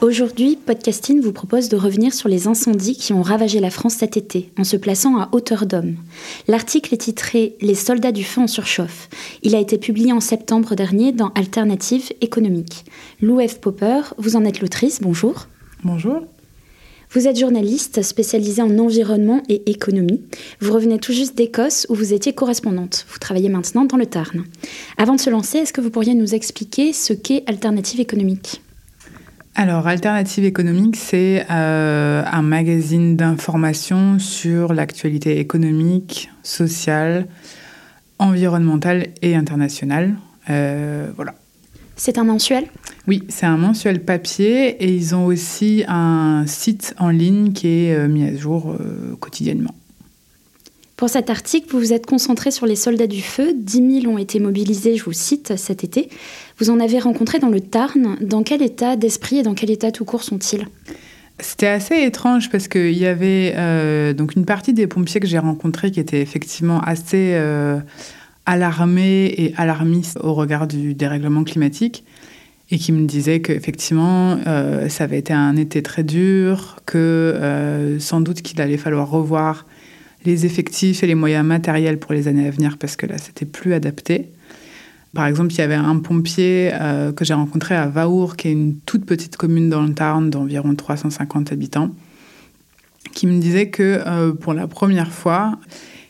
Aujourd'hui, Podcasting vous propose de revenir sur les incendies qui ont ravagé la France cet été, en se plaçant à hauteur d'homme. L'article est titré Les soldats du feu en surchauffe. Il a été publié en septembre dernier dans Alternative économique. Lou F. Popper, vous en êtes l'autrice, bonjour. Bonjour. Vous êtes journaliste spécialisée en environnement et économie. Vous revenez tout juste d'Écosse où vous étiez correspondante. Vous travaillez maintenant dans le Tarn. Avant de se lancer, est-ce que vous pourriez nous expliquer ce qu'est Alternative économique? Alors, Alternative économique, c'est euh, un magazine d'information sur l'actualité économique, sociale, environnementale et internationale. Euh, voilà. C'est un mensuel? Oui, c'est un mensuel papier et ils ont aussi un site en ligne qui est euh, mis à jour quotidiennement. Pour cet article, vous vous êtes concentré sur les soldats du feu. 10 000 ont été mobilisés, je vous cite, cet été. Vous en avez rencontré dans le Tarn. Dans quel état d'esprit et dans quel état tout court sont-ils? C'était assez étrange parce qu'il y avait euh, donc une partie des pompiers que j'ai rencontrés qui étaient effectivement assez euh, alarmés et alarmistes au regard du dérèglement climatique et qui me disaient qu'effectivement euh, ça avait été un été très dur, que sans doute qu'il allait falloir revoir les effectifs et les moyens matériels pour les années à venir parce que là, c'était plus adapté. Par exemple, il y avait un pompier euh, que j'ai rencontré à Vaour, qui est une toute petite commune dans le Tarn d'environ 350 habitants, qui me disait que euh, pour la première fois,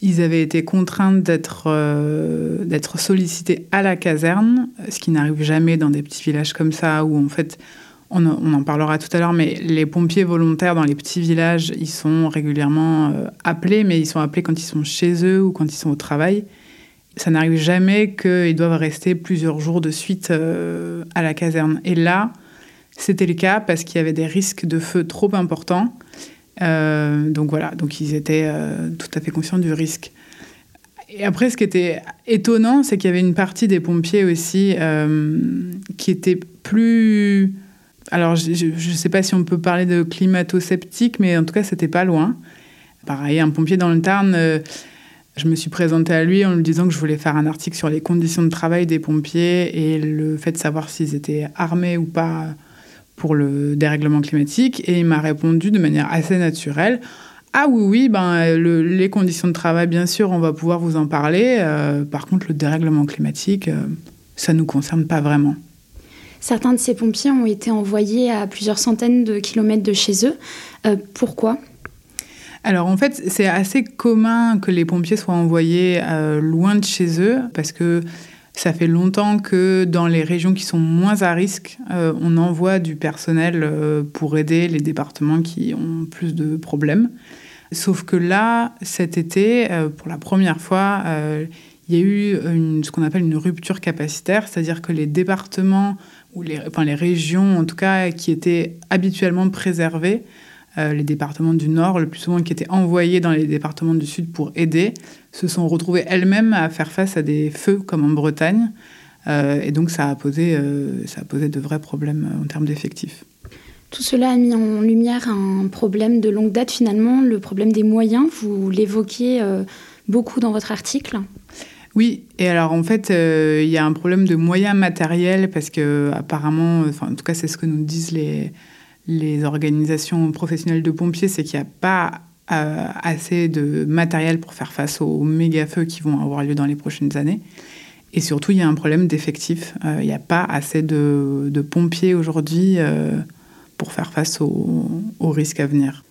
ils avaient été contraints d'être euh, d'être sollicités à la caserne, ce qui n'arrive jamais dans des petits villages comme ça, où en fait on, en parlera tout à l'heure, mais les pompiers volontaires dans les petits villages, ils sont régulièrement euh, appelés, mais ils sont appelés quand ils sont chez eux ou quand ils sont au travail. Ça n'arrive jamais qu'ils doivent rester plusieurs jours de suite euh, à la caserne. Et là, c'était le cas parce qu'il y avait des risques de feu trop importants. Euh, donc voilà, donc ils étaient tout à fait conscients du risque. Et après, ce qui était étonnant, c'est qu'il y avait une partie des pompiers aussi qui était plus alors, je ne sais pas si on peut parler de climato-sceptique, mais en tout cas, c'était pas loin. Pareil, un pompier dans le Tarn, euh, je me suis présentée à lui en lui disant que je voulais faire un article sur les conditions de travail des pompiers et le fait de savoir s'ils étaient armés ou pas pour le dérèglement climatique. Et il m'a répondu de manière assez naturelle. Ah oui, oui, ben, les conditions de travail, bien sûr, on va pouvoir vous en parler. Euh, par contre, le dérèglement climatique, euh, ça ne nous concerne pas vraiment. Certains de ces pompiers ont été envoyés à plusieurs centaines de kilomètres de chez eux. Euh, pourquoi? Alors en fait, c'est assez commun que les pompiers soient envoyés euh, loin de chez eux parce que ça fait longtemps que dans les régions qui sont moins à risque, euh, on envoie du personnel pour aider les départements qui ont plus de problèmes. Sauf que là, cet été, pour la première fois, il y a eu ce qu'on appelle une rupture capacitaire, c'est-à-dire que les départements ou les, enfin les régions en tout cas qui étaient habituellement préservées, euh, les départements du Nord, le plus souvent qui étaient envoyés dans les départements du Sud pour aider, se sont retrouvés elles-mêmes à faire face à des feux comme en Bretagne. Euh, et donc ça a, posé, euh, ça a posé de vrais problèmes en termes d'effectifs. Tout cela a mis en lumière un problème de longue date finalement, le problème des moyens. Vous l'évoquez beaucoup dans votre article. Oui, et alors en fait, euh, il y a un problème de moyens matériels parce que apparemment, enfin, en tout cas, c'est ce que nous disent les, les organisations professionnelles de pompiers, c'est qu'il n'y a pas assez de matériel pour faire face aux méga feux qui vont avoir lieu dans les prochaines années. Et surtout, il y a un problème d'effectifs. Il n'y a pas assez de, pompiers aujourd'hui pour faire face aux, aux risques à venir.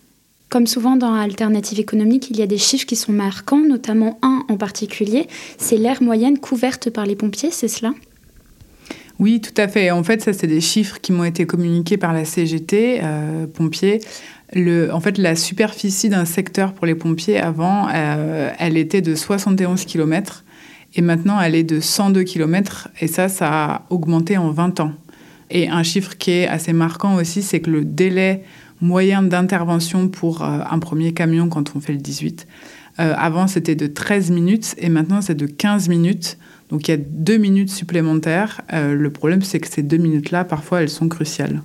Comme souvent dans Alternative économique, il y a des chiffres qui sont marquants, notamment un en particulier, c'est l'aire moyenne couverte par les pompiers, c'est cela? Oui, tout à fait. En fait, ça, c'est des chiffres qui m'ont été communiqués par la CGT, euh, pompiers. En fait, la superficie d'un secteur pour les pompiers, avant, euh, elle était de 71 km et maintenant, elle est de 102 km. Et ça, ça a augmenté en 20 ans. Et un chiffre qui est assez marquant aussi, c'est que le délai moyen d'intervention pour euh, un premier camion quand on fait le 18, avant, c'était de 13 minutes et maintenant, c'est de 15 minutes. Donc il y a deux minutes supplémentaires. Euh, le problème, c'est que ces deux minutes-là, parfois, elles sont cruciales.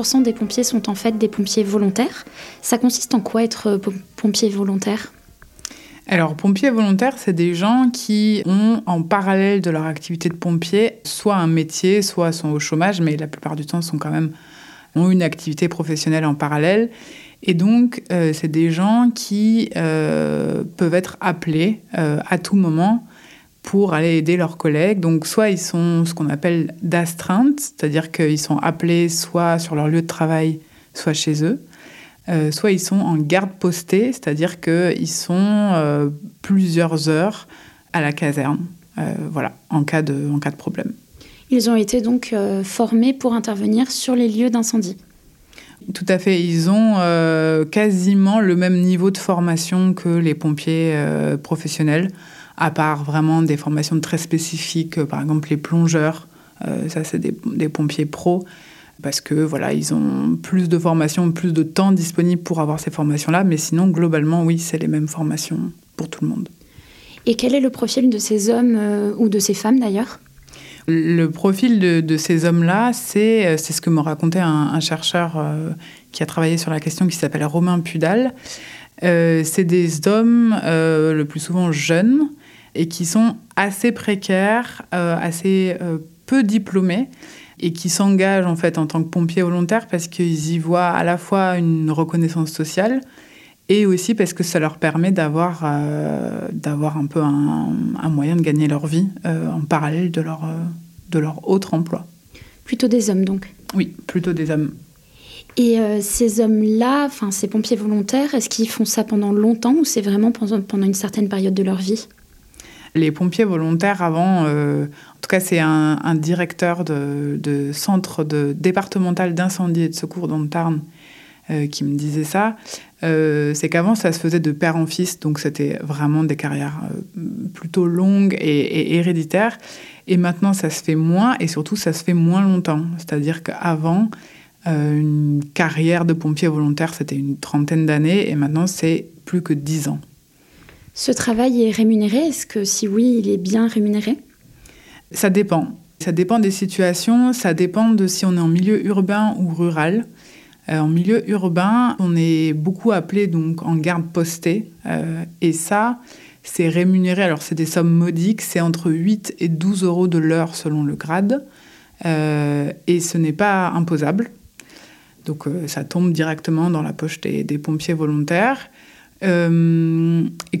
80% des pompiers sont en fait des pompiers volontaires. Ça consiste en quoi être euh, pompier volontaire? Alors, pompiers volontaires, c'est des gens qui ont en parallèle de leur activité de pompier soit un métier, soit sont au chômage, mais la plupart du temps sont quand même ont une activité professionnelle en parallèle. Et donc, euh, c'est des gens qui euh, peuvent être appelés à tout moment pour aller aider leurs collègues. Donc soit ils sont ce qu'on appelle d'astreinte, c'est-à-dire qu'ils sont appelés soit sur leur lieu de travail, soit chez eux. Euh, soit ils sont en garde postée, c'est-à-dire qu'ils sont euh, plusieurs heures à la caserne, euh, voilà, en cas, de, en cas de problème. Ils ont été donc formés pour intervenir sur les lieux d'incendie. Tout à fait. Ils ont quasiment le même niveau de formation que les pompiers professionnels à part vraiment des formations très spécifiques, euh, par exemple les plongeurs, euh, ça c'est des, pompiers pros, parce que voilà, ils ont plus de formations, plus de temps disponible pour avoir ces formations-là, mais sinon globalement oui, c'est les mêmes formations pour tout le monde. Et quel est le profil de ces hommes euh, ou de ces femmes d'ailleurs? Le profil de, ces hommes-là, c'est ce que me racontait un, chercheur qui a travaillé sur la question qui s'appelle Romain Pudal. c'est des hommes le plus souvent jeunes et qui sont assez précaires, euh, assez euh, peu diplômés et qui s'engagent en fait en tant que pompiers volontaires parce qu'ils y voient à la fois une reconnaissance sociale et aussi parce que ça leur permet d'avoir euh, d'avoir un peu un, moyen de gagner leur vie en parallèle de leur, de leur autre emploi. Plutôt des hommes donc Oui, plutôt des hommes. Et ces hommes-là, enfin ces pompiers volontaires, est-ce qu'ils font ça pendant longtemps ou c'est vraiment pendant, pendant une certaine période de leur vie? Les pompiers volontaires, avant, euh, en tout cas, c'est un, directeur de, centre de, départemental d'incendie et de secours dans le Tarn euh, qui me disait ça. Euh, c'est qu'avant, ça se faisait de père en fils, donc c'était vraiment des carrières plutôt longues et, héréditaires. Et maintenant, ça se fait moins et surtout, ça se fait moins longtemps. C'est-à-dire qu'avant, une carrière de pompier volontaire, c'était une trentaine d'années et maintenant, c'est plus que dix ans. Ce travail est rémunéré? Est-ce que si oui, il est bien rémunéré? Ça dépend. Ça dépend des situations, ça dépend de si on est en milieu urbain ou rural. Euh, en milieu urbain, on est beaucoup appelé donc en garde postée. Euh, et ça, c'est rémunéré. Alors, c'est des sommes modiques. C'est entre 8 et 12 euros de l'heure selon le grade. Euh, et ce n'est pas imposable. Donc, ça tombe directement dans la poche des pompiers volontaires.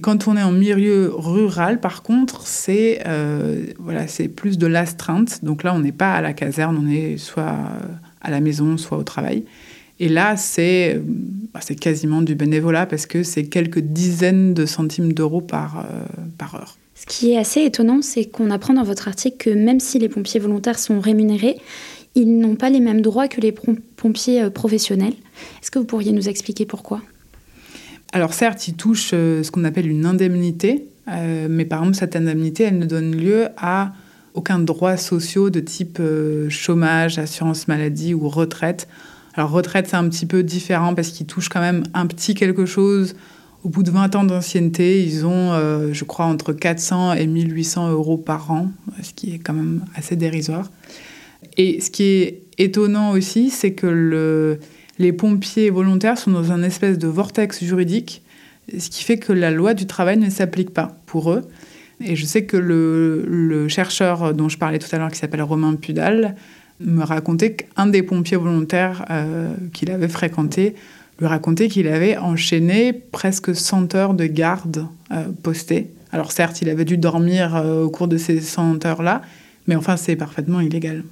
Euh, et quand on est en milieu rural, par contre, c'est euh, voilà, c'est plus de l'astreinte. Donc là, on n'est pas à la caserne, on est soit à la maison, soit au travail. Et là, c'est euh, bah, quasiment du bénévolat parce que c'est quelques dizaines de centimes d'euros par, par heure. Ce qui est assez étonnant, c'est qu'on apprend dans votre article que même si les pompiers volontaires sont rémunérés, ils n'ont pas les mêmes droits que les pompiers professionnels. Est-ce que vous pourriez nous expliquer pourquoi? Alors certes, ils touchent ce qu'on appelle une indemnité, mais par exemple, cette indemnité, elle ne donne lieu à aucun droit social de type chômage, assurance maladie ou retraite. Alors retraite, c'est un petit peu différent parce qu'ils touchent quand même un petit quelque chose. Au bout de 20 ans d'ancienneté, ils ont, euh, je crois, entre 400 et 1800 euros par an, ce qui est quand même assez dérisoire. Et ce qui est étonnant aussi, c'est que le, les pompiers volontaires sont dans un espèce de vortex juridique, ce qui fait que la loi du travail ne s'applique pas pour eux. Et je sais que le, chercheur dont je parlais tout à l'heure, qui s'appelle Romain Pudal, me racontait qu'un des pompiers volontaires euh, qu'il avait fréquenté lui racontait qu'il avait enchaîné presque 100 heures de garde euh, postée. Alors certes, il avait dû dormir euh, au cours de ces 100 heures-là, mais enfin c'est parfaitement illégal.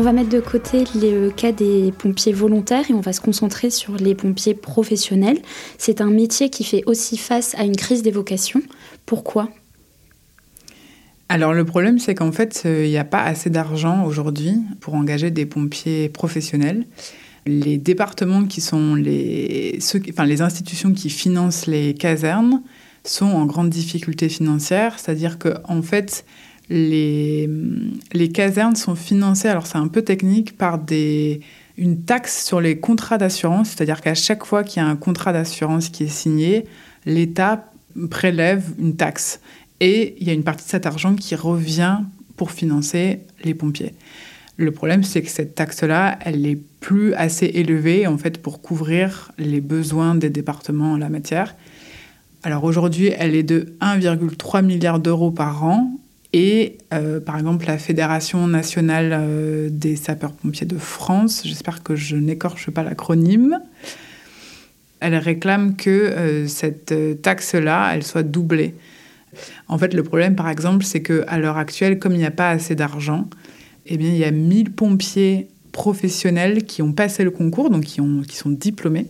Va mettre de côté le cas des pompiers volontaires et on va se concentrer sur les pompiers professionnels. C'est un métier qui fait aussi face à une crise des vocations. Pourquoi? Alors le problème, c'est qu'en fait, euh, il n'y a pas assez d'argent aujourd'hui pour engager des pompiers professionnels. Les départements qui sont les institutions qui financent les casernes sont en grande difficulté financière, c'est-à-dire que en fait, les, casernes sont financées, alors c'est un peu technique, par une taxe sur les contrats d'assurance, c'est-à-dire qu'à chaque fois qu'il y a un contrat d'assurance qui est signé, l'État prélève une taxe. Et il y a une partie de cet argent qui revient pour financer les pompiers. Le problème, c'est que cette taxe-là, elle n'est plus assez élevée en fait pour couvrir les besoins des départements en la matière. Alors aujourd'hui, elle est de 1,3 milliard d'euros par an et euh, par exemple, la Fédération nationale euh, des sapeurs-pompiers de France, j'espère que je n'écorche pas l'acronyme, elle réclame que euh, cette taxe-là, elle soit doublée. En fait, le problème, par exemple, c'est qu'à l'heure actuelle, comme il n'y a pas assez d'argent, eh bien, il y a 1000 pompiers professionnels qui ont passé le concours, donc qui, ont, qui sont diplômés,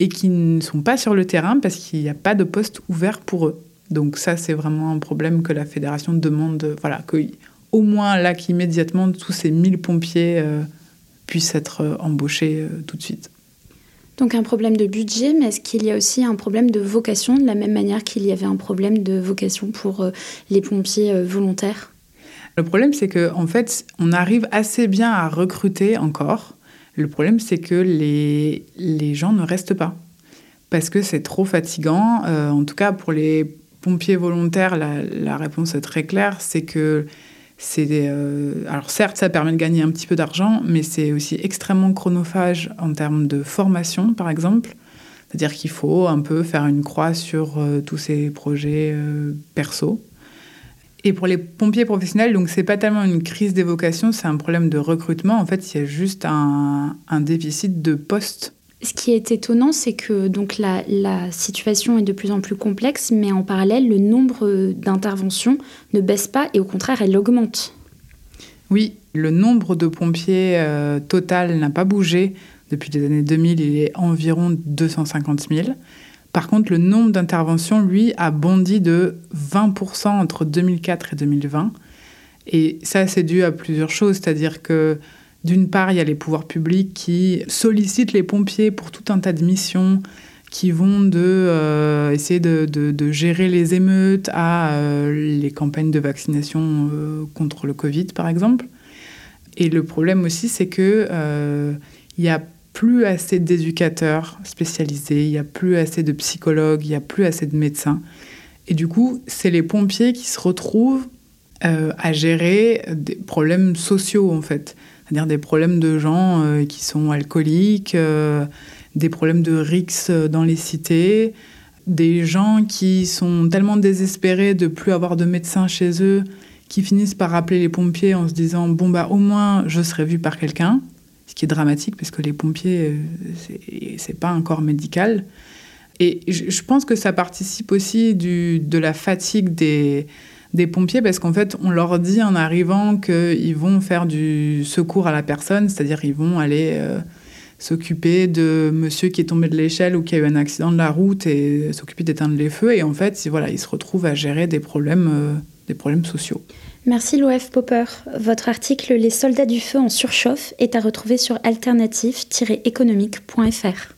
et qui ne sont pas sur le terrain parce qu'il n'y a pas de poste ouvert pour eux. Donc ça, c'est vraiment un problème que la fédération demande, voilà, qu'au moins là, qu'immédiatement, tous ces 1000 pompiers euh, puissent être euh, embauchés euh, tout de suite. Donc un problème de budget, mais est-ce qu'il y a aussi un problème de vocation, de la même manière qu'il y avait un problème de vocation pour les pompiers volontaires? Le problème, c'est qu'en en fait, on arrive assez bien à recruter encore. Le problème, c'est que les, les gens ne restent pas parce que c'est trop fatigant. en tout cas, pour les pompiers volontaires, la, réponse est très claire, c'est que c'est euh, alors certes ça permet de gagner un petit peu d'argent, mais c'est aussi extrêmement chronophage en termes de formation, par exemple. C'est-à-dire qu'il faut un peu faire une croix sur euh, tous ces projets euh, perso. Et pour les pompiers professionnels, donc c'est pas tellement une crise d'évocation, c'est un problème de recrutement. En fait, il y a juste un déficit de postes ce qui est étonnant, c'est que donc la, situation est de plus en plus complexe, mais en parallèle, le nombre d'interventions ne baisse pas et au contraire, elle augmente. Oui, le nombre de pompiers euh, total n'a pas bougé. Depuis les années 2000, il est environ 250 000. Par contre, le nombre d'interventions, lui, a bondi de 20% entre 2004 et 2020. Et ça, c'est dû à plusieurs choses, c'est-à-dire que d'une part, il y a les pouvoirs publics qui sollicitent les pompiers pour tout un tas de missions qui vont de euh, essayer de, gérer les émeutes à euh, les campagnes de vaccination euh, contre le Covid, par exemple. Et le problème aussi, c'est que il n'y a plus assez d'éducateurs spécialisés, il n'y a plus assez de psychologues, il n'y a plus assez de médecins. Et du coup, c'est les pompiers qui se retrouvent à gérer des problèmes sociaux, en fait. C'est-à-dire des problèmes de gens euh, qui sont alcooliques, euh, des problèmes de rixes dans les cités, des gens qui sont tellement désespérés de plus avoir de médecin chez eux qui finissent par appeler les pompiers en se disant bon bah au moins je serai vu par quelqu'un, ce qui est dramatique parce que les pompiers euh, c'est pas un corps médical. Et je pense que ça participe aussi de la fatigue des, des pompiers parce qu'en fait, on leur dit en arrivant qu'ils vont faire du secours à la personne, c'est-à-dire ils vont aller euh, s'occuper de monsieur qui est tombé de l'échelle ou qui a eu un accident de la route et s'occuper d'éteindre les feux. Et en fait, voilà, ils se retrouvent à gérer des problèmes, euh, des problèmes sociaux. Merci Loef Popper. Votre article Les soldats du feu en surchauffe est à retrouver sur alternative-économique.fr.